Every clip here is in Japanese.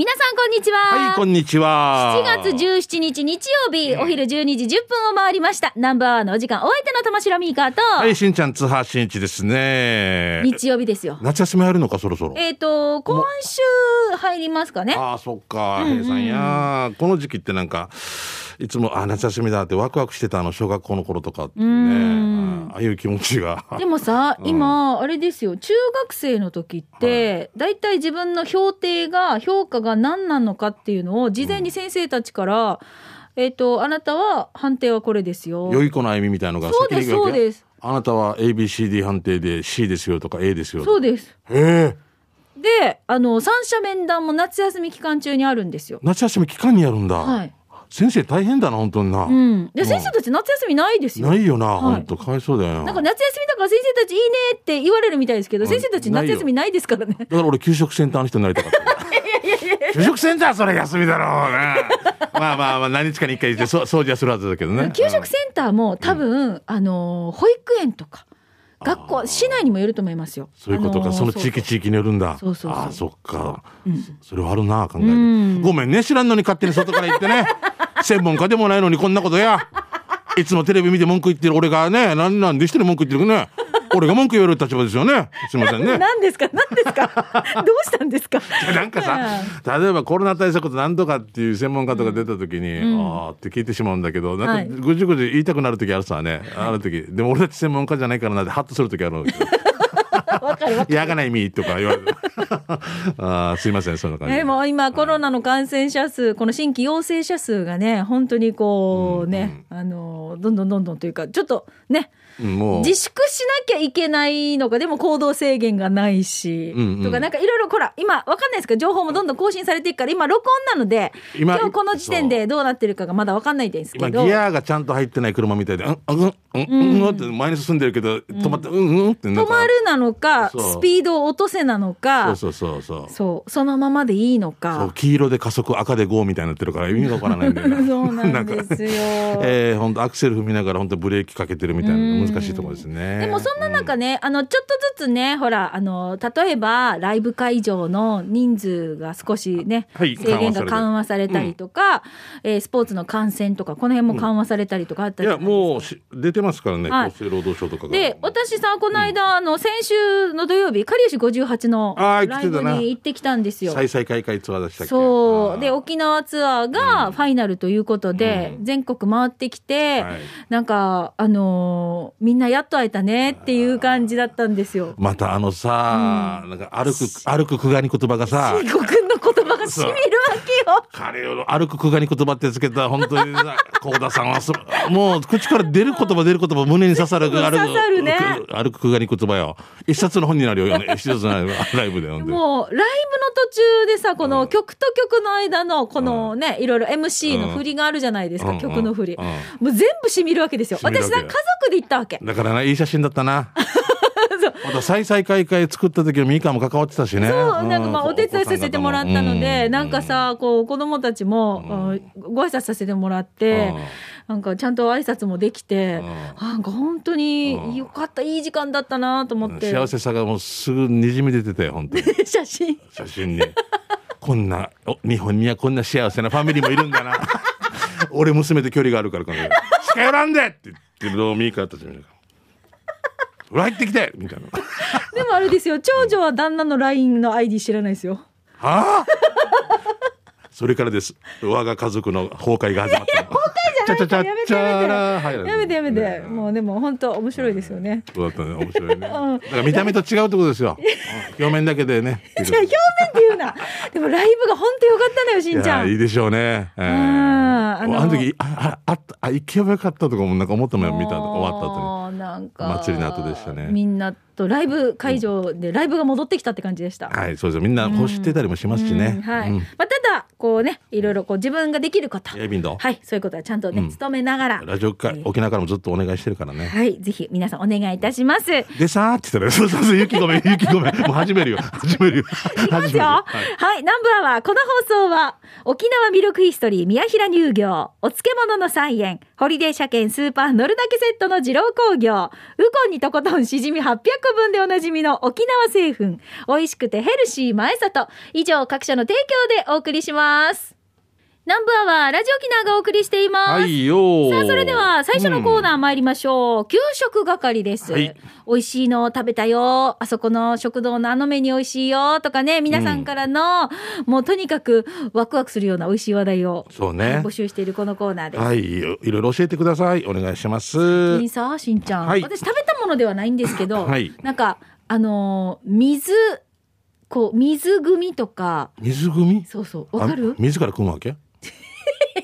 皆さんこんにちは。はい、こんにちは。7月17日日曜日、お昼12時10分を回りました。ナンバーワンのお時間、お相手の玉城ミーカーと、はい、しんちゃん、津波しんいちですね。日曜日ですよ。夏休み入るのか、そろそろ。えっ、と、今週入りますかね。ああ、そっか、平さんや。この時期ってなんか、いつも、あ、夏休みだってワクワクしてたあの、小学校の頃とかってね。ああいう気持ちが。でもさ、うん今、あれですよ、中学生の時って、だいたい自分の評定が、評価が何なのかっていうのを、事前に先生たちから、えっ、と、あなたは判定はこれですよ。良い子の歩みみたいのがそうです、そうです。あなたは ABCD 判定で C ですよとか A ですよとか。そうです。へえ。で、あの、三者面談も夏休み期間中にあるんですよ。夏休み期間にやるんだ。はい。先生大変だな、本当にな。うん。で、うん先生たち夏休みないですよ。ないよな、はい本当かわいそうだよな。なんか夏休みだから先生たちいいねって言われるみたいですけど、先生たち夏休みないですからね。だから俺給食センターの人になりたかった。給食センターそれ休みだろうね。まあまあまあ何日かに一回行ってそ掃除はするはずだけどね。給食センターも多分、あの、保育園とか、学校、市内にもよると思いますよ。そういうことか、あのその地域地域によるんだ。そうそうそうああ、そっか。うんそれはあるな、考えて。うんごめんね、知らんのに勝手に外から言ってね。専門家でもないのにこんなことや。いつもテレビ見て文句言ってる俺がね、なんなんで一人文句言ってるね。俺が文句言われる立場ですよね。すみませんね。何ですか？何ですか？どうしたんですか？なんかさ、例えばコロナ対策と何とかっていう専門家とか出た時に、ああって聞いてしまうんだけど、はいなんかぐじゅぐじゅ言いたくなる時あるさね、ある時。でも俺たち専門家じゃないからなってハッとする時あるんだ がないみとか言われる。ああ、すいません、そんな感じ。でも今コロナの感染者数、この新規陽性者数がね、本当にこうね、あの、どんどんどんどんというか、ちょっとね。自粛しなきゃいけないのか、でも行動制限がないし、うんうん。とかなんかいろいろ、ほら、今わかんないですか情報もどんどん更新されていくから、今録音なので、今今日この時点でどうなってるかがまだわかんないです今けど。ギアがちゃんと入ってない車みたいで、うん、うん、うん、うん、うんって前に進んでるけど、止まって、うん、うんって止まるなのか、スピードを落とせなのか、そうそうそうそう。そう、そのままでいいのそうか。黄色で加速赤で GO みたいになってるから意味がわからないんだよな。そうなんですよ。えー、本当アクセル踏みながら本当ブレーキかけてるみたいな難しいところですね。でもそんな中ね、あの、ちょっとずつね、ほら、あの、例えば、ライブ会場の人数が少しね、はい制限が緩和されたりとか、えースポーツの観戦とか、この辺も緩和されたりとかあったいやりとかもうし出てますからね、はい。厚生労働省とかが。で、私さ、この間、あの、先週の土曜日、かりゆし58のライブに行ってきたんですよ。再々開会ツアーでしたっけ？そう。で、沖縄ツアーがファイナルということで、うん。全国回ってきて、はい。なんか、あのーみんなやっと会えたねっていう感じだったんですよ。またあのさ、なんか歩く歩く久我に言葉がさしんごくんの言葉がしみるわけよ。彼を歩く久我に言葉ってつけた本当にさ 幸田さんはすもう口から出る言葉出る言葉胸に刺さる 刺さるね。歩く久我に言葉よ。一冊の本になるよ。ね 一冊のライブでもう、ライブの途中でさ、この曲と曲の間の、このね、いろいろ MC の振りがあるじゃないですか、うん曲の振り。うん。うんもう全部しみるわけですよ。私さ、家族で行ったわけ。だからないい写真だったなまた再々開会作った時のミカも関わってたしねそう、なんかまあ、うお手伝いさせてもらったので、うなんかさ、こう、子供たちも、うんご挨拶させてもらって、なんかちゃんと挨拶もできて、なんか本当によかった、いい時間だったなと思って。幸せさがもうすぐにじみ出てたよ本当に写真。写真にこんなお日本にはこんな幸せなファミリーもいるんだな俺娘と距離があるからこの近寄らんでって言ってるのをミカたち見るから入ってきてみたいな。でもあれですよ、長女は旦那の LINE の ID 知らないですよ。はあ？それからです。我が家族の崩壊が始まったの崩壊じゃないやめてやめて。やめて。もうでも本当面白いですよね。そうだったね。面白いね、だから見た目と違うってことですよ。う ん表面だけでね。じゃあ表面って言うな。でもライブが本当良かったのよ、しんいちゃん。やいいでしょうね。えーあの時あああ行けばよかったとかもなんか思ったもん見た終わった後もうなんか祭りの後でしたね。みんなとライブ会場でライブが戻ってきたって感じでした。に。はいそうですよ。みんな欲してたりもしますしね。うんはい。うん。まあただこうねいろいろこう自分ができること。はいそういうことはちゃんとね、うん。努めながら。ラジオか沖縄からもずっとお願いしてるからね。はいぜひ皆さんお願いいたします。でさーって言ったら そうそうそう雪ごめん 雪ごめん。もう始めるよ。始めるよ。いきますよ。は、はい。い南部アワー。この放送は、沖縄ミルクヒストリー宮平乳業、お漬物の菜園、ホリデー車検スーパー乗るだけセットの二郎工業、ウコンにとことんしじみ800個分でおなじみの沖縄製粉、美味しくてヘルシー前里、以上各社の提供でお送りします。南部アワー、ラジオ沖縄がお送りしています。はいよー。さあ、それでは最初のコーナーうん参りましょう。給食係です。はい。美味しいのを食べたよ。あそこの食堂のあのメニュー美味しいよ。とかね、皆さんからの、もうとにかくワクワクするような美味しい話題を、そうね。はい募集しているこのコーナーです。はい。いろいろ教えてください。お願いします。金さしんちゃん、はい。私食べたものではないんですけど、はい。なんか、あのー水、こう、水汲みとか、水汲みそうそう、わかる？あ自ら汲むわけ？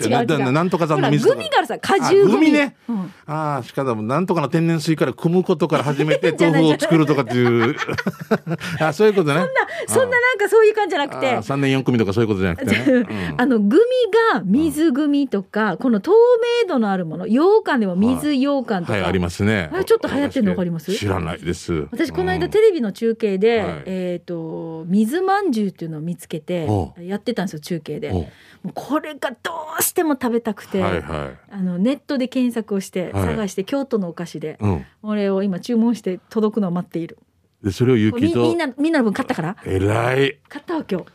違う違う。なななんとかさんの水グミからさ、果汁あグミ。ね。うん。ああしかもなんとかの天然水から汲むことから始めて 豆腐を作るとかっていう。あそういうことね。そんななんかそういう感じじゃなくて、3年4組とかそういうことじゃなくてね、うん。あのグミが水グミとか、この透明度のあるもの羊羹でも水羊羹とか、はいありますね。あれちょっと流行ってんのわかります知らないです。私この間うん。テレビの中継で、はい。えっ、と水まんじゅうっていうのを見つけておやってたんですよ中継で。おもうこれがどうしても食べたくて、はいはあのネットで検索をしてはい。探して、京都のお菓子でい、うん、これを今注文して届くのを待っている。でそれをみ雪とみんなみんなの分買ったから。えらい。買ったわ今日。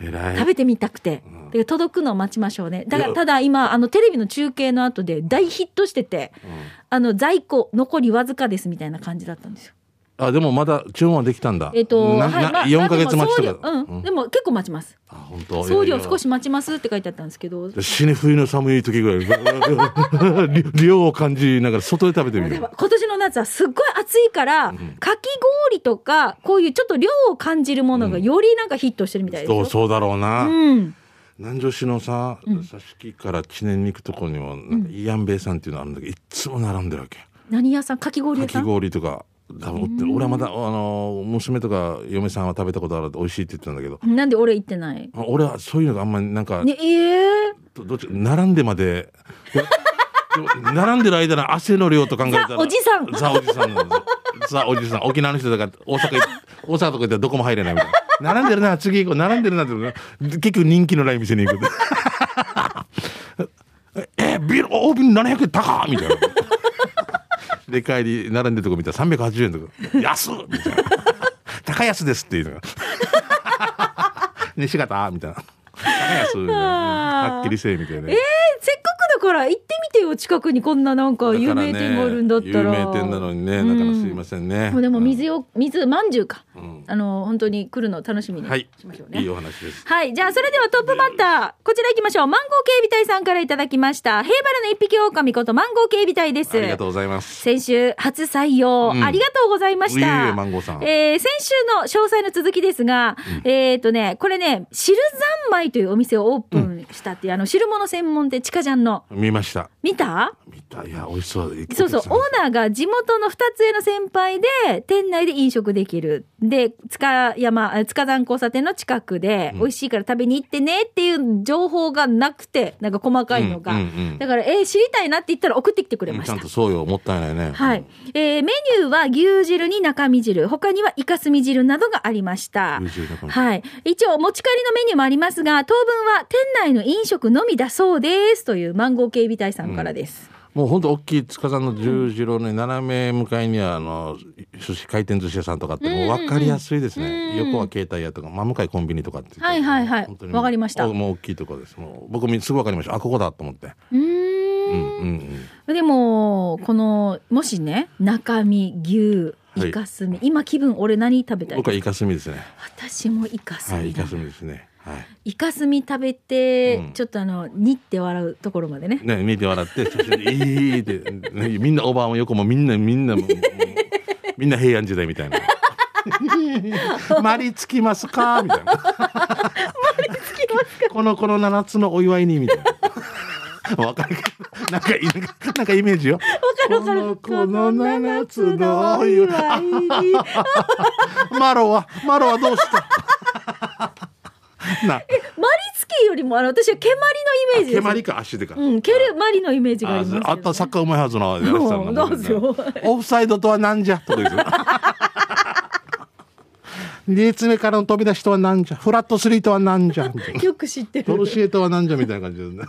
えらい。食べてみたくて、うん。で届くのを待ちましょうね。だからただ今あのテレビの中継の後で大ヒットしててうん。あの在庫残りわずかですみたいな感じだったんですよあでもまだ注文はできたんだ。えっ、となはいまあ4ヶ月待ちとでも送料かうん、でも結構待ちます。あ本当？送料少しし待ちますって書いてあったんですけど。死に冬の寒い時ぐらい。量を感じながら外で食べてみる。今年の夏はすっごい暑いから、ん。かき氷とかこういうちょっと量を感じるものがよりなんかヒットしてるみたいですよ、そうそうだろうな、うん、南城市のさうん。挿し木から知念に行くところにもなんかイアンベイさんっていうのあるんだけどいっつも並んでるわけ。何屋さん？かき氷かき屋さん？氷とか。多分売ってる俺はまだあの娘とか嫁さんは食べたことあるって美味しいって言ってたんだけど。なんで俺行ってない？あ俺はそういうのがあんまりなんか、ねええどどっち並んでまで。並んでる間の汗の量と考えたら。ザおじさん。ザおじさんザおじさん。沖縄の人だから大阪い大阪とか行ったらどこも入れないみたいな。並んでるな次行こう。並んでるなって。結局人気のない店に行く。えビール大瓶700円高っみたいなで帰り並んでるとこ見たら380円とか。安っみたいな。高安ですっていうのが西 方？みたいな。高安みたいな。はっきりせえみたいな、えーせっかくだから行ってみてよ近くにこんななんか有名店があるんだったら有名店なのにねなかなかすいませんね、もうでも水よ水まんじゅうか、うんあの本当に来るの楽しみにはいしましょうね、いいお話ですはい。じゃあ、それではトップバッター。こちら行きましょう。マンゴー警備隊さんからいただきました。平原の一匹狼ことマンゴー警備隊です。ありがとうございます先週、初採用、うんありがとうございましいえいた。えマンゴーさんえー先週の詳細の続きですが、えっ、とね、これね、汁三昧というお店をオープンしたっていう、あの、汁物専門店、ちかジャンの。見ました見た？見たいや美味しそうそうそう、オーナーが地元の二つ上の先輩で、店内で飲食できる。で、塚山、あ塚山交差点の近くで、うん美味しいから食べに行ってねっていう情報がなくて、なんか細かいのが。うんうんうんだから、えー知りたいなって言ったら送ってきてくれましたちゃんと。そうよもったいないねはい。えーメニューは牛汁に中身汁、他にはイカスミ汁などがありました。はい。一応、持ち帰りのメニューもありますが、当分は店内の飲食のみだそうです。というマンゴー警備隊さんからです。もう本当大きい塚さんの十字路の斜め向かいにはあの寿司回転寿司屋さんとかってもう分かりやすいですね、うん横は携帯屋とか真向かいコンビニとかってはいはいはい。本当にわかりました。おもう大きいところです。もう僕もすぐ分かりました。あここだと思って。うーん。うんうんうん。でもこのもしね中身牛はい。イカスミ、今気分俺何食べたい僕はイカスミですね。私もイカスミ。だ、はいイカスミですねはいイカスミ食べて、うんちょっとあのにって笑うところまでねね、見て笑って、いいって、ね、みんなおばあも横もみんな、みんな、みんな平安時代みたいな。マリつきますか？みたいな。この、この七つのお祝いに、みたいな。わかるか？なんかなんかイメージよ。わかるわかるこの、この七つのお祝い。に マロは、マロはどうした？な、マリツキよりもあの私は蹴鞠のイメージです。蹴鞠か足でか、うん蹴鞠のイメージがありますけどああったサッカーうまいはずのやらせたうんのどうぞよ。オフサイドとはなんじゃ？とかですよ2列目からの飛び出しとはなんじゃ？フラットスリーとはなんじゃ？よく知ってる。トロシエとはなんじゃ？みたいな感じですね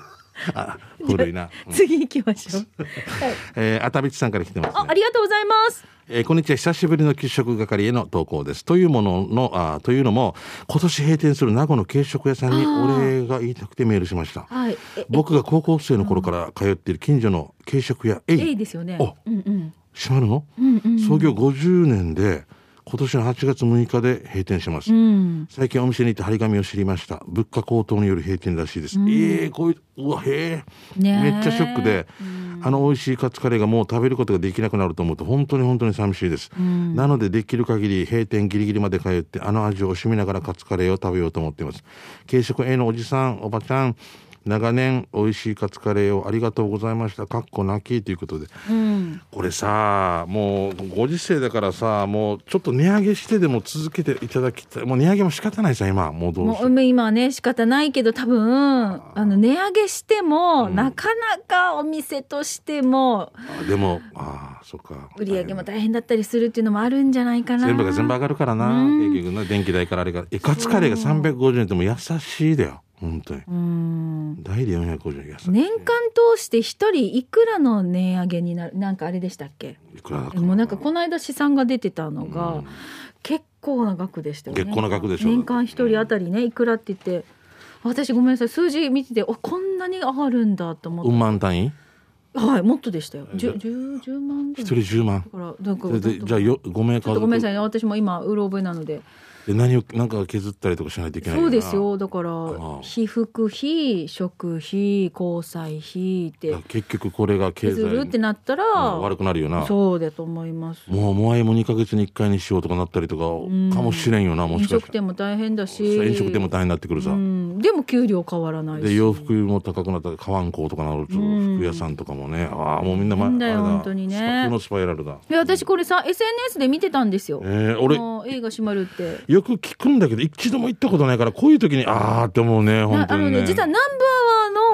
あ古いな、次行きましょう、はい、えー、あたびちさんから来てますね。あありがとうございます。えーこんにちは。久しぶりの給食係への投稿です。というもののあというのも今年閉店する名護の軽食屋さんにお礼が言いたくてメールしました。はい。え僕が高校生の頃から通っている近所の軽食屋 A えいですよね。お。うんうん。閉まるの、うんうん。創業50年で今年の8月6日で閉店します、うん。最近お店に行って張り紙を知りました。物価高騰による閉店らしいです、ええこういううわへえめっちゃショックで、あの美味しいカツカレーがもう食べることができなくなると思うと本当に本当に寂しいです、なのでできる限り閉店ギリギリまで通ってあの味を惜しみながらカツカレーを食べようと思っています。軽食 A のおじさんおばちゃん長年美味しいカツカレーをありがとうございました。かっこなきということで。うん。これさもうご時世だからさもうちょっと値上げしてでも続けていただきたい。もう値上げも仕方ないさ今。もうどうしよう。もう今はね仕方ないけど多分あの値上げしても、なかなかお店としてもあでもああそっか。売り上げも大変だったりするっていうのもあるんじゃないかな。全部が全部上がるからな、結局な電気代からあれがえカツカレーが350円ってもう優しいだよ本当に。うん。大で450円優しい年間通して一人いくらの値上げになるなんかあれでしたっけ？いくらだかもうなんかこの間試算が出てたのが、結構な額でしたよね。結構な額でしょ。年間一人当たりねいくらって言って。私ごめんなさい数字見てておこんなに上がるんだと思って、うん万単位？はいもっとでしたよ。じゃ 10, 10, 10万ぐ一らい。人10万。だからなんかじゃあよ5名ちょっとごめんなさいね。私も今うろ覚えなのでで何をなんか削ったりとかしないといけないそうですよ。だからあ被服費食費交際費って。結局これが経済。削るってなったら、うん悪くなるよな。そうだと思います。もうモアイも2か月に1回にしようとかなったりとかかもしれんよなも飲しかしたら。食店も大変だし。飲食店も大変になってくるさ、うん、でも給料変わらないし。で洋服も高くなったら買わんこうとかなるとん。服屋さんとかもね。ああもうみんなまいいんだ本当にね。スパ負のスパイラルだ。いや私これさ SNS で見てたんですよ、えー、俺映画閉まるってよく聞くんだけど一度も行ったことないからこういう時にああって思うね本なあの当にね。ね実は南部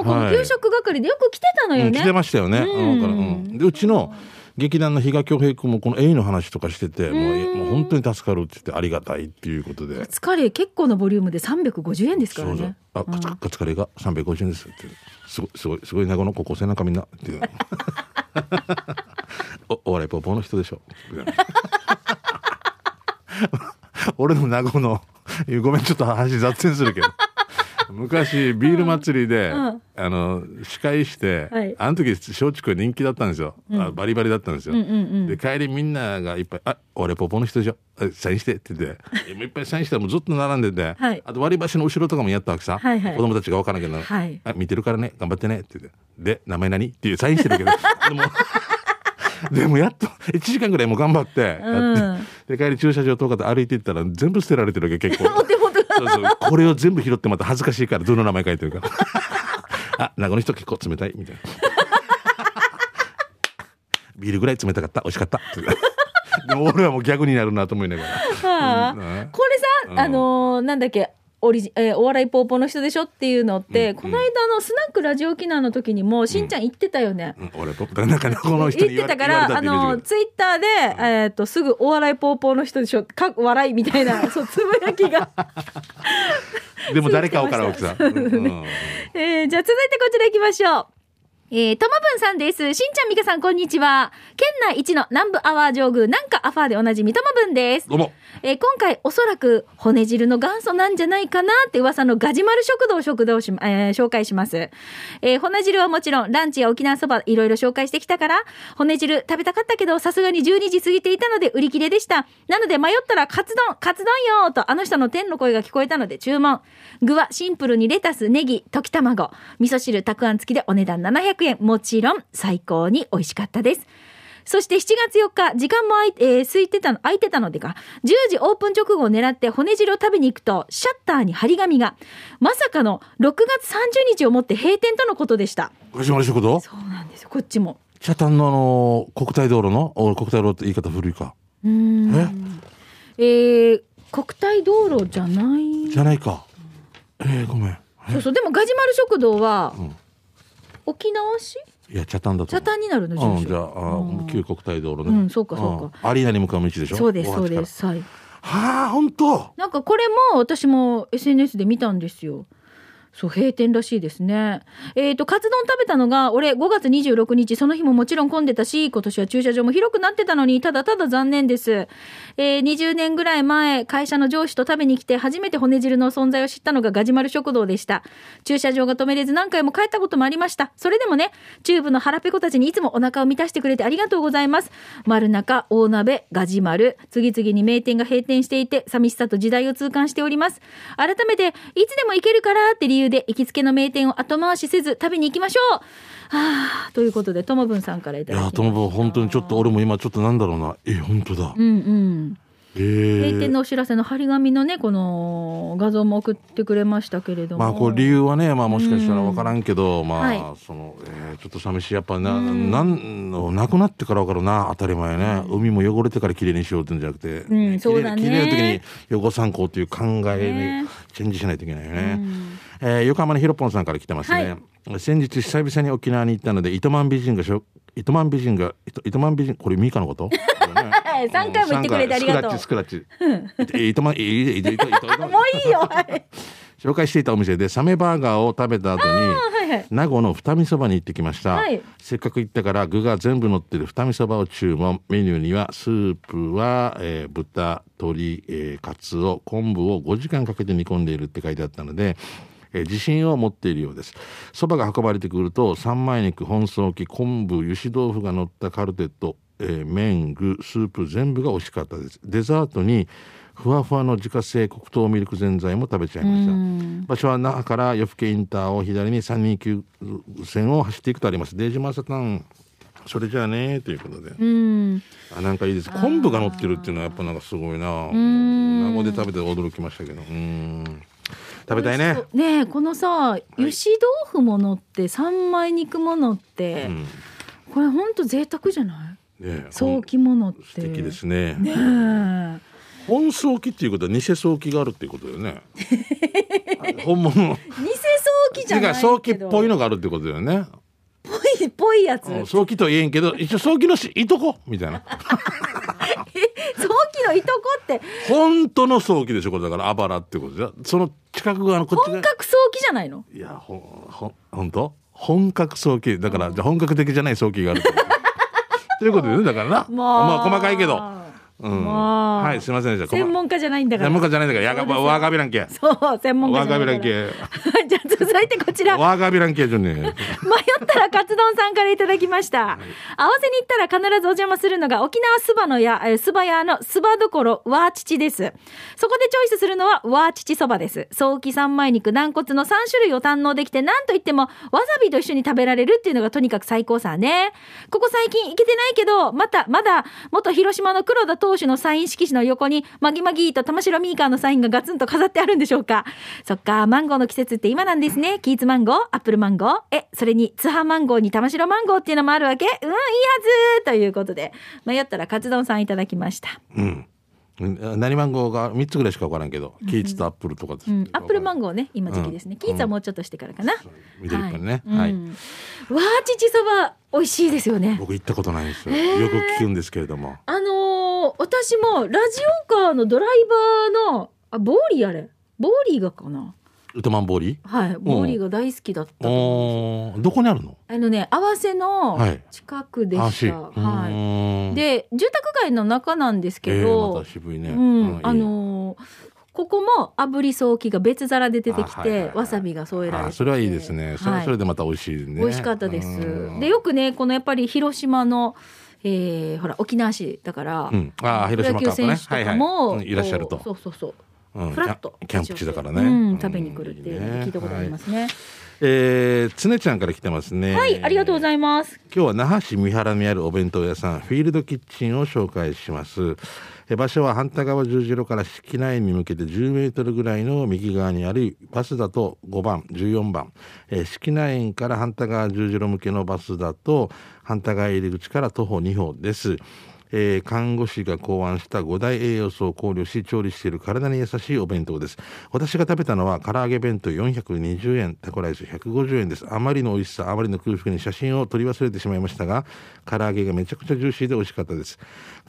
アワーのこの給食係でよく来てたのようん、ね、来てましたよね、うん。うんからうん、でうちの劇団の比嘉恭平君もこの A の話とかしててもうえもう本当に助かるって言ってありがたいっていうことで。カツカレー結構なボリュームで350円ですからね。あカツカツカレーが350円ですって。すごいすごいすごい名護の高校生なんかみんなっていうおお笑いポポの人でしょ俺の名護のごめんちょっと話雑線するけど。昔ビール祭りで、うん。あの司会して、はい。あの時松竹人気だったんですよ、あバリバリだったんですよ、うんうんうん。で帰りみんながいっぱい「あ俺ポポの人でしょあサインして」って言って。えもういっぱいサインしたらもうずっと並んでて、はい。あと割り箸の後ろとかもやったわけさ、はいはい。子供たちが分からなきゃならはい。あ見てるからね頑張ってねって言って。で名前何？っていうサインしてるけど。でも でもやっと1時間ぐらいもう頑張ってやって、うん。で帰り駐車場とかで歩いていったら全部捨てられてるわけ結構。そうそう。これを全部拾ってまた恥ずかしいからどの名前書いてるか。ら あ名護の人結構冷たいみたいな。ビールぐらい冷たかった美味しかった。でも俺はもう逆になるなと思いながら。はあ。うん。これさ、うん。あのーなんだっけオリジえーお笑いポーポーの人でしょっていうのって、うんこの間のスナックラジオ機能の時にもしんちゃん言ってたよね。うん。俺ポップなんかねこの人 言ってたから、あの、ツイッターで、えっ、と、すぐお笑いポーポーの人でしょ、か笑いみたいな、そう、つぶやきが。でも誰か分からんわけさ、うんうん。えーじゃあ続いてこちら行きましょう。えー、ともぶんさんです。しんちゃんみかさん、こんにちは。県内一の南部アワー上宮、なんかアファーでおなじみともぶんです。どうもえー今回おそらく骨汁の元祖なんじゃないかなって噂のガジマル食堂食堂をし、えー紹介します。えー骨汁はもちろんランチや沖縄そばいろいろ紹介してきたから、骨汁食べたかったけどさすがに12時過ぎていたので売り切れでした。なので迷ったらカツ丼、カツ丼よーとあの人の天の声が聞こえたので注文。具はシンプルにレタス、ネギ、溶き卵、味噌汁、たくあん付きでお値段700円。もちろん最高に美味しかったです。そして7月4日、時間も空い,、えー空いてたの、空いてたのでか、10時オープン直後を狙って骨汁を食べに行くと、シャッターに張り紙が、まさかの6月30日をもって閉店とのことでした。ガジマル食堂そうなんですよ、こっちも。北谷のあの国体道路の？お国体道路って言い方古いかうーん。え？ー、国体道路じゃない？じゃないかえー、ごめんえ？そうそうでもガジュマル食堂は、ん沖縄市？いや茶炭だと茶炭になるの住所。うんじゃああうん。旧国体道路ね。うんそうかそうか。ん。アリーナに向かう道でしょ？そうですそうですはい。はあ本当。なんかこれも私も SNS で見たんですよ。そう閉店らしいですね。えっ、とカツ丼食べたのが俺5月26日その日ももちろん混んでたし今年は駐車場も広くなってたのにただただ残念です。えー20年ぐらい前会社の上司と食べに来て初めて骨汁の存在を知ったのがガジュマル食堂でした。駐車場が止めれず何回も帰ったこともありました。それでもねチューブの腹ペコたちにいつもお腹を満たしてくれてありがとうございます。丸中大鍋ガジュマル次々に名店が閉店していて寂しさと時代を痛感しております。改めていつでも行けるからって理由で行きつけの名店を後回しせず食べに行きましょう。はあということでともぶんさんからいたいだきました。やともぶん本当にちょっと俺も今ちょっとなんだろうなえ本当だうんうん。えー。閉店のお知らせの張り紙のねこの画像も送ってくれましたけれども。まあこう理由はねまあもしかしたら分からんけど、まあ、はい。その、えーちょっと寂しいやっぱな、なんのなくなってから分かるな当たり前ね、海も汚れてから綺麗にしようってんじゃなくて、うんそうだね。綺麗な時に汚さんこうっていう考えねにチェンジしないといけないよね、えー横浜のひろぽんさんから来てますね、先日久々に沖縄に行ったので糸満美人が糸満美人が糸満美人これミカのこと？三回も言ってくれてありがとう。スクラッチスクラッチ。糸満もういいよ。はい、紹介していたお店でサメバーガーを食べた後に、名護の二味そばに行ってきました、はい、せっかく行ったから具が全部乗ってる二味そばを注文。メニューにはスープは、えー、豚鶏、えー、カツオ昆布を5時間かけて煮込んでいるって書いてあったのでえー自信を持っているようです。そばが運ばれてくると三枚肉本草木昆布油脂豆腐が乗ったカルテット、えー麺具スープ全部が美味しかったです。デザートにふわふわの自家製黒糖ミルクぜんざいも食べちゃいました。場所は那覇から夜更けインターを左に329線を走っていくとあります。デージマーサタンそれじゃあねということで、うん。あなんかいいです。昆布が乗ってるっていうのはやっぱなんかすごいなん。名護で食べて驚きましたけど。うん食べたいね。そう。ねえこのさ油脂豆腐ものって三枚肉ものって、うん。これほんと贅沢じゃない？ね早期ものって。素敵ですね。ねえ。本早期っていうことは偽早期があるっていうことだよね。本物。の偽早期じゃない早期っぽいのがあるってことだよね。ぽいぽいやつ。うん早期とは言えんけど一応早期のしいとこ。みたいな いとこって。本当の早期でしょこれだからあばらってことじゃその近く側のこっちが。本格早期じゃないの？いやほんほん本当？本格早期だから、じゃあ本格的じゃない早期があると。ということでねだからな。まあ。細かいけど。うん。まあ。はいすいませんでした。専門家じゃないんだから。専門家じゃないんだから。やがわがびらんけ。そう専門家わじゃないから。がびらんけ続いてこちら。わがびらんけじゃね。え迷ったらカツ丼さんからいただきました、合わせに行ったら必ずお邪魔するのが沖縄そばのやえーそば屋のそばどころわーちちです。そこでチョイスするのはわーちちそばです。ソーキ三枚肉軟骨の3種類を堪能できてなんといってもわさびと一緒に食べられるっていうのがとにかく最高さね。ここ最近行けてないけどまたまだ元広島の黒田投手のサイン色紙の横にマギマギーと玉城ミーカーのサインがガツンと飾ってあるんでしょうか。そっかマンゴーの季節って今なんですねキーツマンゴーアップルマンゴーえそれにツハマンゴーに玉城マンゴーっていうのもあるわけ？うんいいはずということで。迷ったらカツ丼さんいただきました。うん。うん何マンゴーが3つぐらいしか分からんけど、キーツとアップルとかです、うん、アップルマンゴゴーね今時期ですね、うん。キーツはもうちょっとしてからかな、緑っぽいね。は、はい。い、うん。わーちちそば美味しいですよね。僕行ったことないんですよ、よく聞くんですけれども。あのー私もラジオカーのドライバーのあボーリーあれ？ボーリーがかな？ウトマンボーリはい。ボーリーが大好きだったー。とどこにあるの？あのね合わせのはい近くであしした、はい。いで住宅街の中なんですけえー、どま、た渋いね、うん、あいい。のーここも炙り早期が別皿で出てきて、あはいはいはい。わさびが添えられてそれはいいですね、それはそれでまた美味しいね。美味しかったです。うん。でよくねこのやっぱり広島の、えーほら沖縄市だから、うん、あ広島カップね。ロ野球選手とかも、はいはい。うんいらっしゃると。そうそうそううん。フラッとキャンプ地だからね、うん、食べに来るって聞いたことありますね。えー、つねちゃんから来てますね。はい、ありがとうございます。今日は那覇市三原にあるお弁当屋さんフィールドキッチンを紹介します。え場所は反対側十字路から敷内に向けて10メートルぐらいの右側にあるバスだと5番14番、えー、敷内から反対側十字路向けのバスだと反対側入り口から徒歩2歩ですえー看護師が考案した5大栄養素を考慮し調理している体に優しいお弁当です。私が食べたのは唐揚げ弁当420円タコライス150円です。あまりの美味しさあまりの空腹に写真を撮り忘れてしまいましたが唐揚げがめちゃくちゃジューシーで美味しかったです。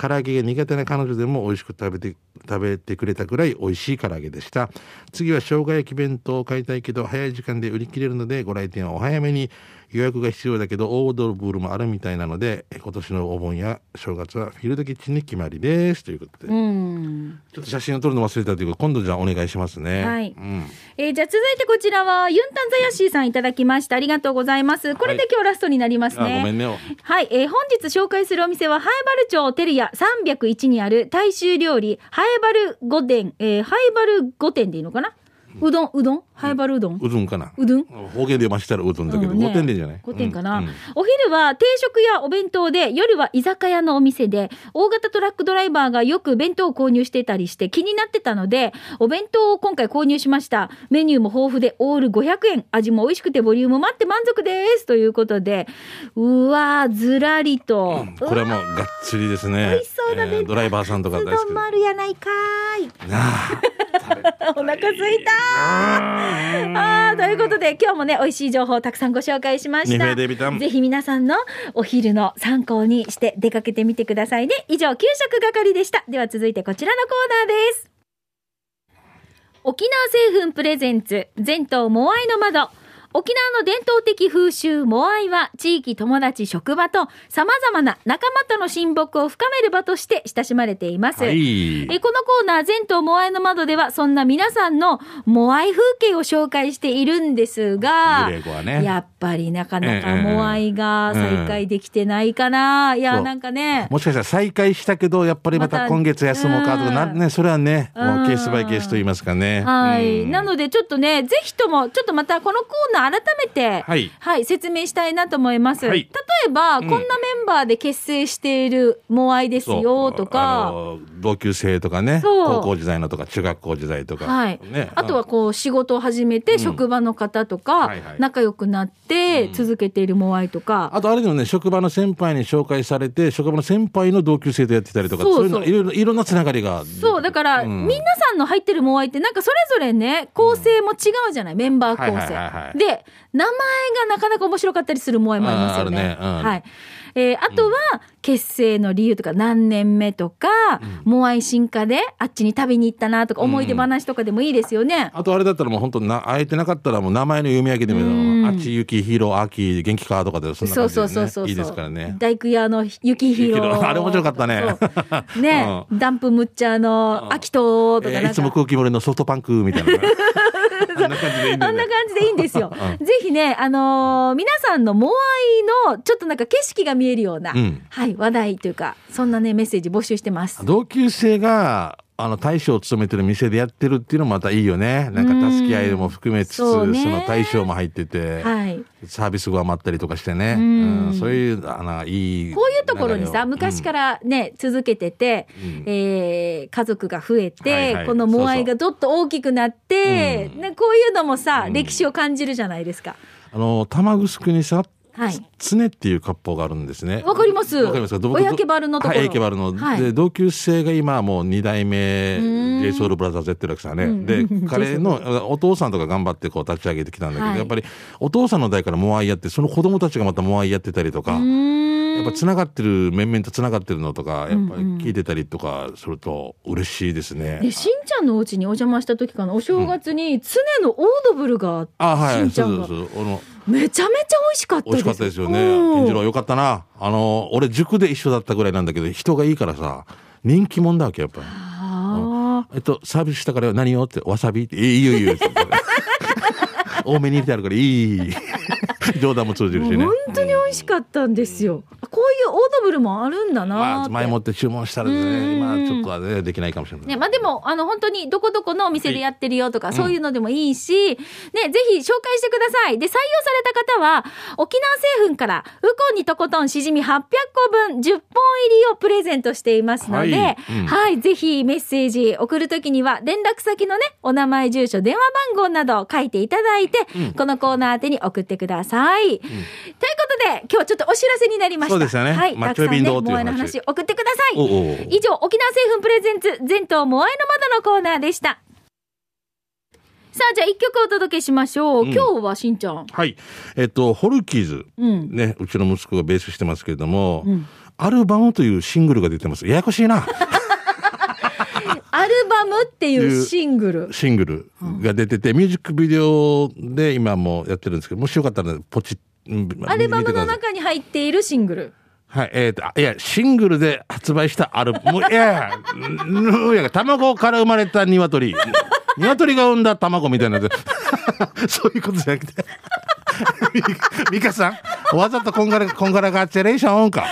唐揚げが苦手な彼女でも美味しく食べて食べてくれたくらい美味しい唐揚げでした。次は生姜焼き弁当を買いたいけど早い時間で売り切れるのでご来店はお早めに。予約が必要だけどオードブルもあるみたいなのでえ今年のお盆や正月はフィールドキッチンに決まりです。ということで、うん。ちょっと写真を撮るの忘れたということで今度じゃあお願いしますね。はい。うん、えーじゃあ続いてこちらはユンタンザヤシーさんいただきました。ありがとうございます。これで今日ラストになりますあね。ごめんね。はい、えー本日紹介するお店は、ハエバル町テルヤ301にある大衆料理、ハエバル御殿、えーハエバル御殿でいいのかな？うどん、うどん？ハエバルうどん、うどんかな。うどん？方言でましたらうどんだけど、うんね。5点でじゃない？5点かな、うんうん。お昼は定食やお弁当で夜は居酒屋のお店で大型トラックドライバーがよく弁当を購入してたりして気になってたのでお弁当を今回購入しました。メニューも豊富でオール500円。味も美味しくてボリュームもあって満足です。ということでうわーずらりと、これはもうがっつりですね。美味しそうな弁当えードライバーさんとか大好きもあるやないかーい。なあ。お腹すいたあーということで今日もね美味しい情報をたくさんご紹介しました。ぜひ皆さんのお昼の参考にして出かけてみてくださいね。以上給食係でした。では続いてこちらのコーナーです。沖縄製粉プレゼンツ全島モアイの窓沖縄の伝統的風習モアイは地域友達職場と様々な仲間との親睦を深める場として親しまれています、はい。えこのコーナー全島モアイの窓ではそんな皆さんのモアイ風景を紹介しているんですがね。やっぱりなかなかええモアイが再開できてないかな、いやそう。なんかね。もしかしたら再開したけどやっぱりままたた今月休もうかとかなうん。ねそれはねうんもうケースバイケースと言いますかね。はい、うん。なのでちょっとねぜひともちょっとまたこのコーナー改めてはい。はい、説明したいなと思います。はい。例えば、うん。こんなメンバーで結成しているモアイですよとあか、の同級生とかね高校時代のとか中学校時代とか。はい。ね。あとはこう仕事を始めてうん。職場の方とかはいはい。仲良くなってうん。続けているモアイとか、あとあれでもね職場の先輩に紹介されて職場の先輩の同級生とやってたりとかそうそう。いうのいろいろいろんなつながりが。そうだから、うん。皆さんの入ってるモアイってなんかそれぞれね構成も違うじゃない、メンバー構成、はいはいはいはい。で名前がなかなか面白かったりするモアイもありますよね。ね。うん。はい。えーあとは結成の理由とか何年目とか、モアイ進化であっちに旅に行ったなとか思い出話とかでもいいですよね。あとあれだったらもう本当な会えてなかったらもう名前の読み上げでうん。もあっちゆきひろあき元気かとかでそんなそう感じで、ね、そうそうそういいですからね。大工屋の雪広雪広あれ面白かったね。そう。ね、ダンプムッチャーの秋ととかいつも空気漏れのソフトパンクみたいなあんな感じでいいんだあんな感じでいいんですよ。うぜひね、あのー皆さんのモアイのちょっとなんか景色が見えるような、うんはい、話題というか、そんなね、メッセージ募集してます。同級生があの大将を務めてる店でやってるっていうのもまたいいよね。なんか助け合いも含めつつその大将も入ってて、はい。サービスが余ったりとかしてね、うん。うんそういうあのいいこういうところにさ、昔からね、続けてて、うん。えー家族が増えて、このモアイがどっと大きくなって、うん。ね、こういうのもさ、うん。歴史を感じるじゃないですか。あの玉城にさはい。常っていう割烹があるんですね。わかります。わかりますか？ど親家バルのところ。はい、バルの、はい。で同級生が今もう二代目うーん。j ソ o ルブラザーズやってるわけさね。うんで彼のお父さんとか頑張ってこう立ち上げてきたんだけど、はい。やっぱりお父さんの代からモアイやってその子供たちがまたモアイやってたりとか。やっぱつながってる面々とつながってるのとかやっぱりうん。うん聞いてたりとかすると嬉しいですね。でしんちゃんのお家にお邪魔した時かなお正月に常のオードブルがあってあはい。しんちゃんが。そうそうそう。あのめちゃめちゃ美味しかったです美味しかったですよね。うん健次郎よかったな。あの俺塾で一緒だったぐらいなんだけど人がいいからさ人気者だわけやっぱり。あえっと、サービスしたから何よって、わさびって、いいよいいよ。多めに入れてあるからいい。冗談も通じるしね。ー本当に美味しかったんですよこういうオードブルもあるんだなーまあ、前もって注文したらうんね、今ちょっとはね、できないかもしれない。ね、まあでも、あの、本当に、どこどこのお店でやってるよとか、そういうのでもいいし、ね、ぜひ紹介してください。で、採用された方は、沖縄製粉から、ウコンにとことんしじみ800個分、10本入りをプレゼントしていますので、ははいい、うんぜひメッセージ送るときには、連絡先のね、お名前、住所、電話番号などを書いていただいて、うんこのコーナー宛てに送ってください。ということで、今日ちょっとお知らせになりました。そうですよねはい、まあたくさんね、モアイの話送ってください。おうおう以上、沖縄製粉プレゼンツ、全島モアイの窓のコーナーでした。さあ、じゃあ一曲お届けしましょう。ん今日はしんちゃん。はい。えっと、ホルキーズ。うん。ね、うちの息子がベースしてますけれども、んアルバムというシングルが出てます。ややこしいな。アルバムっていうシングル。シングルが出てて、ミュージックビデオで今もやってるんですけど、もしよかったらポチッ、アルバムの中に入っているシングル。はい、えっ、と、あいや、シングルで発売したアルバム、いや、いや、卵から生まれた鶏。鶏が産んだ卵みたいなやつ。そういうことじゃなくて。ミカさん、わざとこんがら、こんがらがっちゃレーションオンか。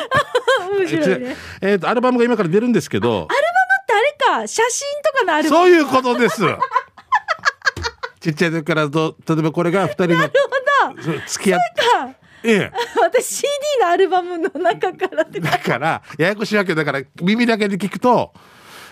面白いね。えっ、と、アルバムが今から出るんですけど、アルバムってあれか、写真とかのアルバム。そういうことです。ちっちゃい時からど、例えばこれが二人のなるほど。そう付き合って、か。ええ。私 CD のアルバムの中から。だから、ややこしいわけだから、耳だけで聞くと、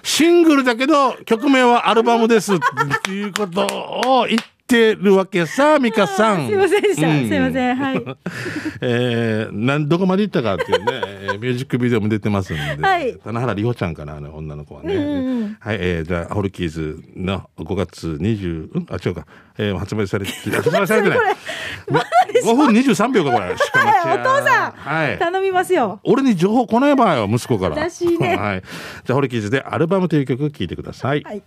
シングルだけど、曲名はアルバムですっていうことを言ってるわけさ、ミカさん。すいませんでした。うんすいません。はい。えー、なんどこまで行ったかっていうね、えーミュージックビデオも出てますんで、はい棚原里穂ちゃんかな、あの女の子はね。うんはい、えー、じゃあ、ホルキーズの5月20、うん？あ、違うか、えー、発売されて、発売されてない。5分23秒か、これ。はい お父さんはい。頼みますよ。俺に情報来ないばよ、息子から。らしいね はい。じゃあ、ホルキーズでアルバムという曲聴いてください。はい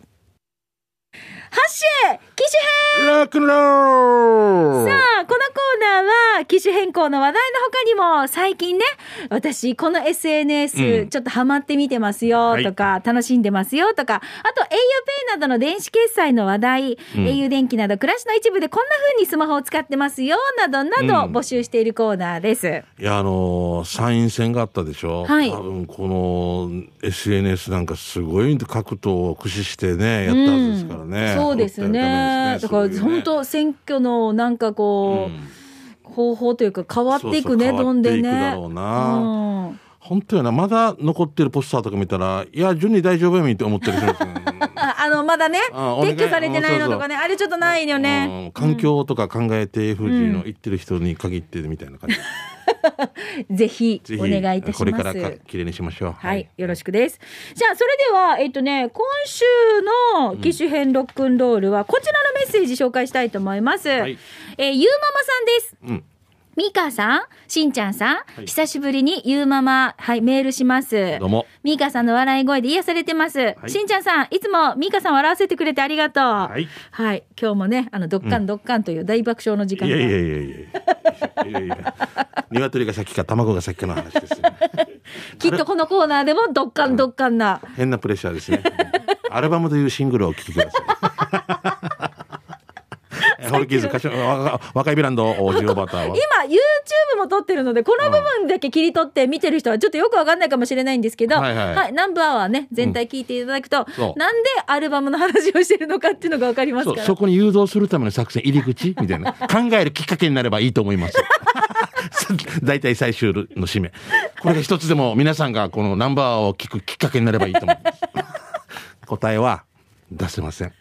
ハッシュ機種編ロックン。ロールさあ、このコナーは、機種変更の話題の他にも、最近ね、私、この SNS、うんちょっとハマって見てますよとか、楽しんでますよとか、あと、auPay などの電子決済の話題、うん au 電気など暮らしの一部でこんな風にスマホを使ってますよ、などなどうん募集しているコーナーです。いや、あのー参院選があったでしょ？はい多分、この SNS なんかすごい格闘を駆使してね、やったはずですからね。そうですね。だから、本当選挙のなんかこう、方法というか変わっていくね、どんでね。うなうん本当よな、まだ残ってるポスターとか見たら、いや、順に大丈夫やみって思ったりしますね ああの、まだね、撤去されてないのとかね、あれちょっとないよね。うん環境とか考えて、富士の言ってる人に限ってみたいな感じ。ぜひ、お願いいたしこれます。からか綺麗にしましょう。はい、よろしくです。じゃあ、それでは、えっとね、今週の機種編ロックンロールは、こちらのメッセージ紹介したいと思います。はいえーゆうママさんです。うん。ミカさん、しんちゃんさん、い久しぶりにゆうママ、はい、メールします。どうも。ミカさんの笑い声で癒されてます。いしんちゃんさん、いつもミカさん笑わせてくれてありがとう。ははい。はい、今日もね、あの、どっかんどっかんという大爆笑の時間が。いやいやいやいやいやいやいや。鶏が先か卵が先かの話ですよ。きっとこのコーナーでもどっかんどっかんな。変なプレッシャーですね。アルバムというシングルをお聴きください。ホルキーズ若いブランドオージオバターは。今 YouTube も撮ってるのでこの部分だけ切り取って見てる人はちょっとよくわかんないかもしれないんですけど、はいはい。ナンバーはね全体聞いていただくと、そう。なんでアルバムの話をしてるのかっていうのがわかりますから。そこに誘導するための作戦入り口みたいな。考えるきっかけになればいいと思います 大体最終の締め。これが一つでも皆さんがこのナンバーを聞くきっかけになればいいと思います。答えは出せません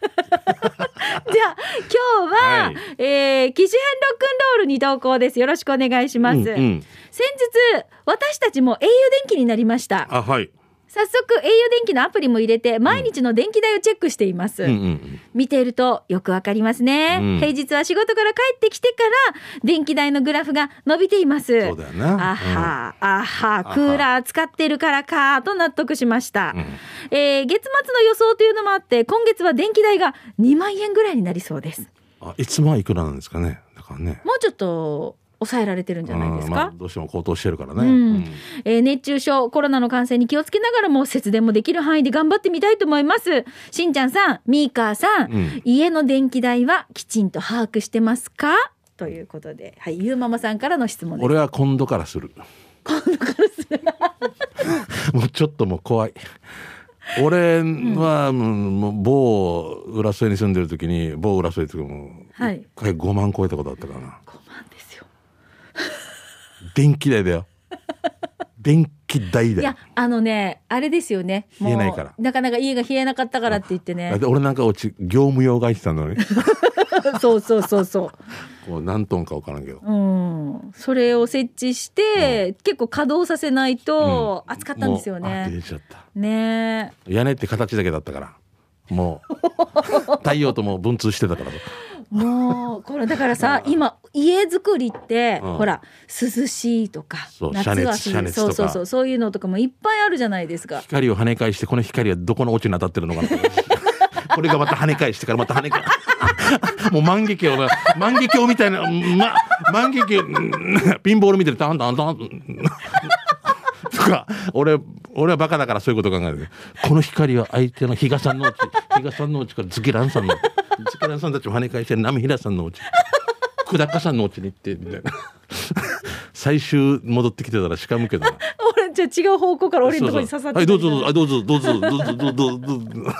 じゃあ今日は、はい。えー機種編ロックンロールに投稿です。よろしくお願いします、うんうん。先日私たちも au 電気になりました。あはい早速 au 電気のアプリも入れて毎日の電気代をチェックしています、うんうん見ているとよくわかりますね、うん。平日は仕事から帰ってきてから電気代のグラフが伸びています。そうだよな。あは、あはクーラー使ってるからかと納得しました、うん。えー月末の予想というのもあって今月は電気代が2万円ぐらいになりそうです。あいつもはいくらなんですかね。だからね。もうちょっと抑えられてるんじゃないですか？うんまあ、、どうしても高騰してるからね、うん。えー熱中症コロナの感染に気をつけながらも節電もできる範囲で頑張ってみたいと思います。しんちゃんさんミーカーさん、うん。家の電気代はきちんと把握してますか？ということで。はいゆうママさんからの質問です。俺は今度からする。今度からする。もうちょっともう怖い。俺はもう某浦添に住んでる時に某浦添っていもうはい。一回5万超えたことあったからな。5万ですよ電気代だよ。電気代だよ。いやあのねあれですよね。もう冷えないから。なかなか家が冷えなかったからって言ってね。で俺なんかうち業務用が入ってたのに。そうそうそうそこう何トンか分からんけど。ううん。うん、それを設置して、結構稼働させないと暑かったんですよもうあね。出ちゃった。ね。屋根って形だけだったから。もう 太陽ともう文通してたから。えもうこれだからさ今家作りって、うん。ほら涼しいとかそう夏は涼しい。遮熱遮熱とか。そうそうそうそういうのとかもいっぱいあるじゃないですか。光を跳ね返してこの光はどこのオチに当たってるのかな これがまた跳ね返してからまた跳ね返 もう万華鏡が万華鏡みたいな、ま、万華鏡うん ピンボール見てるタンタンタンとか俺俺はバカだからそういうこと考える。この光は相手の比嘉さんのうち比嘉さんのうちからズケランさんのズケランさんたちも跳ね返して波平さんのうち久高さんのうちに行ってみたいな。最終戻ってきてたらしかむけどな。俺じゃあ違う方向から俺のところに刺さってはいどうぞどうぞどうぞ。どうぞどうぞどうぞどうぞ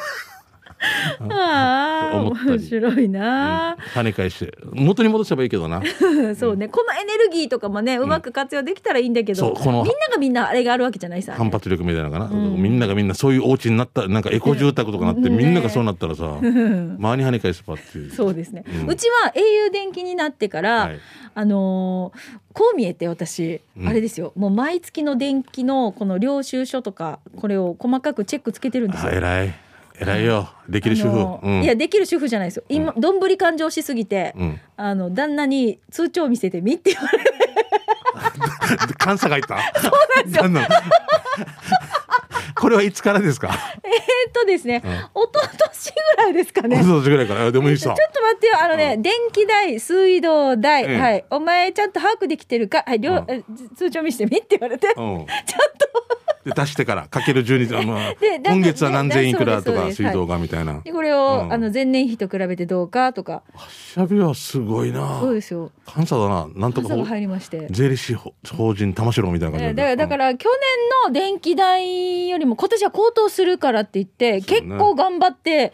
ああ面白いな、跳ね返して。元に戻せばいいけどな。そうね。このエネルギーとかもねうまく活用できたらいいんだけど、そうこのみんながみんなあれがあるわけじゃないさ、反発力みたいなのかな、みんながみんなそういうお家になったなんかエコ住宅とかなって、ねみんながそうなったらさ周りに跳ね返すばっていう。そうですね、ううんちは au 電気になってから、はい。あのーこう見えて私、うん。あれですよ。もう毎月の電気のこの領収書とかこれを細かくチェックつけてるんですよ。あ偉い偉いよ。できる主婦、いやできる主婦じゃないですよ。今どんぶり勘定しすぎて、うん、あの旦那に通帳見せてみって言われて監査がいた？そうなんですよ。これはいつからですか？えっとですね、うん。一昨年ぐらいですかね。おととしぐらいから？あでもいいさちょっと待ってよ、あのね、う電気代、水道代、ええ。はい、お前ちゃんと把握できてるか、はい、通帳見してみって言われて、ちょっうんで出してからかける12あの でだ今月は何千いくらとか水道がみたいな。と、これを、うん。あの前年比と比べてどうかとか、しゃべはすごいな。そうですよ、監査だな。なんとか入りまして。税理士法法人玉城みたいな感じえーだからだから去年の電気代よりも今年は高騰するからって言って、ね。結構頑張って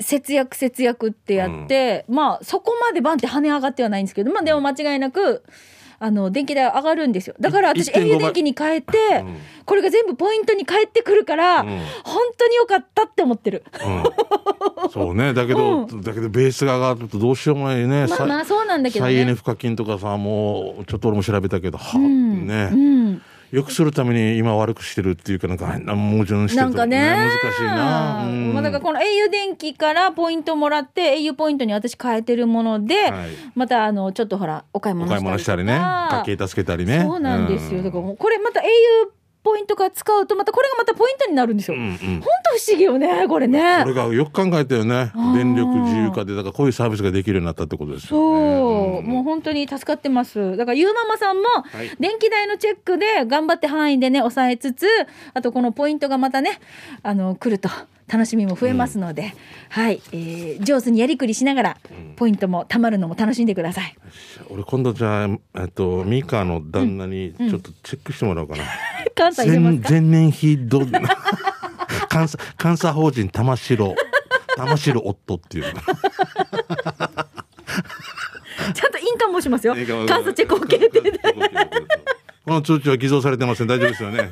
節約節約ってやって、まあそこまでバンって跳ね上がってはないんですけどまあでも間違いなくあの電気代は上がるんですよ。だから私い1.5 au 電気に変えて、うん。これが全部ポイントに返ってくるから、うん。本当に良かったって思ってる。うん、そうね。だけど、だけどベースが上がるとどうしようもないね、まあまあそうなんだけど再エネね。賦課金とかさもうちょっと俺も調べたけどは、うん。ね、うんよくするために今悪くしてるっていうかなんか変な矛盾してるんかね。難しいな、うん。まあ、だからこの au 電気からポイントもらって au ポイントに私変えてるもので、はい。またあのちょっとほらお買いお物したりね。家計助けたりね。そうなんですよ、うん。だからこれまた au ポイントから使うとまたこれがまたポイントになるんですよ、うんうん。本当不思議よねこれね。これがよく考えたよね。電力自由化でだからこういうサービスができるようになったってことですそう、よね、もう本当に助かってます。だからゆうママさんもはい。電気代のチェックで頑張って範囲でね抑えつつあとこのポイントがまたねあの来ると楽しみも増えますので、はい、えー上手にやりくりしながらポイントも貯まるのも楽しんでください。俺今度じゃあえっとミカの旦那にちょっとチェックしてもらおうかな、関西入れますか？前前年比ど監査監査法人玉城。玉城夫っていう。ちゃんと印鑑もしますよ。監査チェック OK って。この通知は偽造されてません。大丈夫ですよね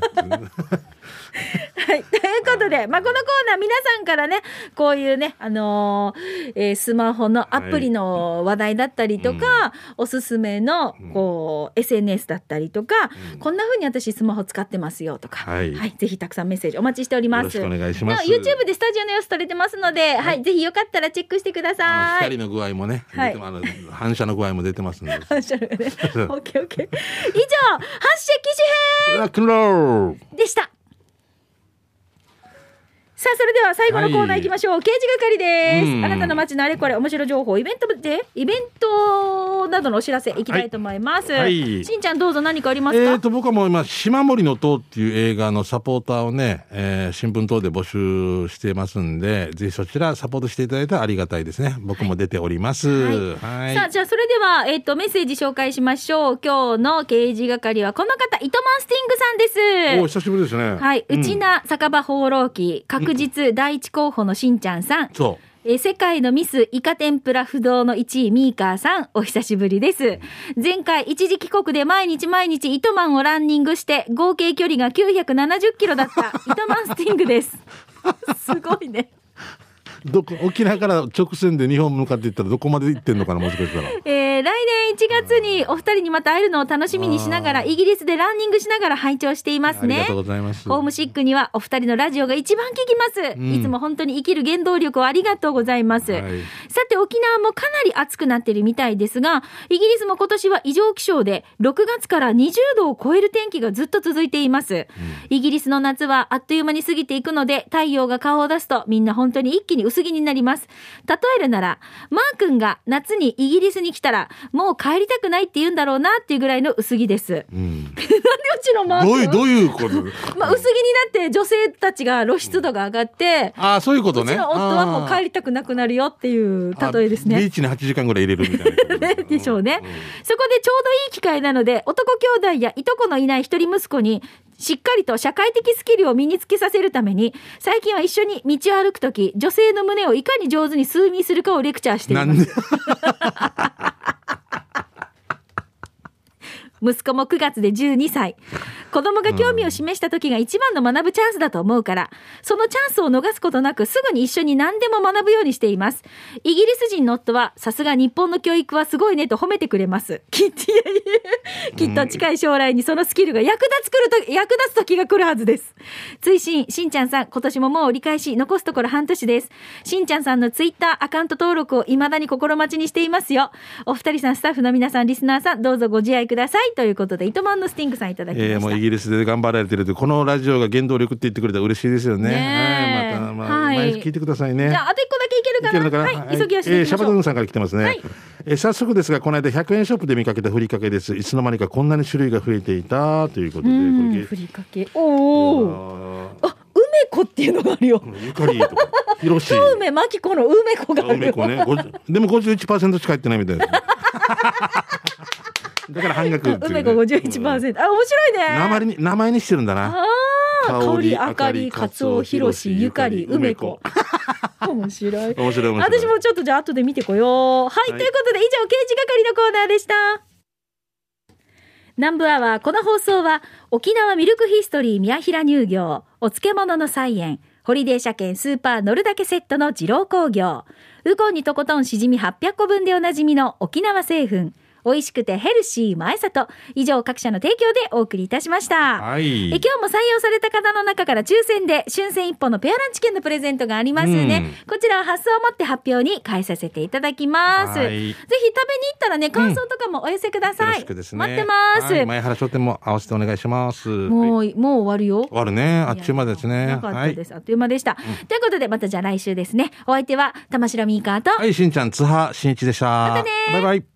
で、まあ、このコーナー皆さんからねこういうね、あのーえースマホのアプリの話題だったりとか、おすすめのこう SNS だったりとか、こんな風に私スマホ使ってますよとか、はい。ぜひたくさんメッセージお待ちしております。よろしくお願いします。な YouTube でスタジオの様子撮れてますので、はい、ぜひよかったらチェックしてください。光の具合もね、はい。反射の具合も出てますんで。反射のね。オッケーオッケー。以上、発射機種編クンロール。でした。さあそれでは最後のコーナー行きましょう、刑事係です、うん。あなたの街のあれこれ面白情報イベントでイベントなどのお知らせいきたいと思います、はい。はいしんちゃんどうぞ何かありますか、えー、と僕はもう今「島森の塔」っていう映画のサポーターをね、えー新聞等で募集してますんでぜひそちらサポートしていただいたらありがたいですね。僕も出ております。はい、さあじゃあそれでは、えっとメッセージ紹介しましょう。今日の刑事係はこの方糸満スティングさんです。お久しぶりですね。はい、うん。内名酒場放浪記確実第一候補のしんちゃんさん、そえー世界のミスイカ天ぷら不動の1位ミーカーさんお久しぶりです。前回一時帰国で毎日毎日糸満をランニングして合計距離が970キロだった 糸満スティングです。すごいね。うどこ沖縄から直線で日本向かっていったらどこまで行ってんのかなもしかしたら。えー来年1月にお二人にまた会えるのを楽しみにしながら、イギリスでランニングしながら拝聴していますねありがとう。ございます。ホームシックにはお二人のラジオが一番聞きます。んいつも本当に生きる原動力をありがとうございます。はいさて沖縄もかなり暑くなってるみたいですが、イギリスも今年は異常気象で6月から20度を超える天気がずっと続いています。イギリスの夏はあっという間に過ぎていくので、太陽が顔を出すとみんな本当に一気に薄着になります。例えるなら、マー君が夏にイギリスに来たら、もう帰りたくないって言うんだろうなっていうぐらいの薄着です。うん。なんでうちのマー君どういう、どういうこと？まあ、薄着になって女性たちが露出度が上がって、ああ、そういうことね。うちの夫はもう帰りたくなくなるよっていう例えですね。あビーチに8時間ぐらい入れるみたいな でしょうね。そこでちょうどいい機会なので、男兄弟やいとこのいない一人息子に、しっかりと社会的スキルを身につけさせるために、最近は一緒に道を歩くとき、女性の胸をいかに上手に数ミするかをレクチャーしています。息子も9月で12歳。子供が興味を示した時が一番の学ぶチャンスだと思うから、そのチャンスを逃すことなくすぐに一緒に何でも学ぶようにしています。イギリス人の夫は、さすが日本の教育はすごいねと褒めてくれます。きっと、きっと近い将来にそのスキルが役立つくると、役立つ時が来るはずです。追伸、しんちゃんさん、今年ももう折り返し、残すところ半年です。しんちゃんさんのツイッターアカウント登録を未だに心待ちにしていますよ。お二人さん、スタッフの皆さん、リスナーさん、どうぞご自愛ください。ということで、糸満のスティングさんいただきました。えー、もうイギリスで頑張られてるとこのラジオが原動力って言ってくれたら嬉しいですよね。ねえはい、また、まあ、はい毎日聞いてくださいね。じゃあ、あと一個だけいけるかな？のかな？はい、急ぎ足でえー。シャバドゥンさんから来てますね。はいえー早速ですが、この間100円ショップで見かけたふりかけです。いつの間にかこんなに種類が増えていたということで、うん、これふりかけ。おお。ああ、梅子っていうのがあるよ。ーゆかりとか、ひろし。梅まきこの梅子があるよ。梅子ね。50でも51%しか入ってないみたいです。だから半額っていうね、梅子51%。あ、面白いね。名前に、名前にしてるん。だな。ああ、香り、あかり、かつお、ひろし、ゆかり、梅子。面白い。面白い面白い。私もちょっとじゃあ後で見てこよう。はい、はいということで以上、刑事係のコーナーでした。南部アワー、この放送は、沖縄ミルクヒストリー宮平乳業、お漬物の菜園、ホリデー車検スーパー乗るだけセットの二郎工業、ウコンにとことん。しじみ800個分でおなじみの沖縄製粉、美味しくてヘルシー前里、以上各社の提供でお送りいたしました。はい。え今日も採用された方の中から抽選で春戦一本のペアランチ券のプレゼントがありますね。こちらは発送をもって発表に返させていただきます。はいぜひ食べに行ったらね、感想とかもお寄せください。よろしくですね。待ってます。はい前原商店も合わせてお願いします。もう、はいもう終わるよ。終わるね。あっちゅう間ですね。なかったはいで。す。あっという間でした。ということで、またじゃあ来週ですね。お相手は、玉城ミーカーと、はい、しんちゃん、津波しんいちでした。またねバイバイ。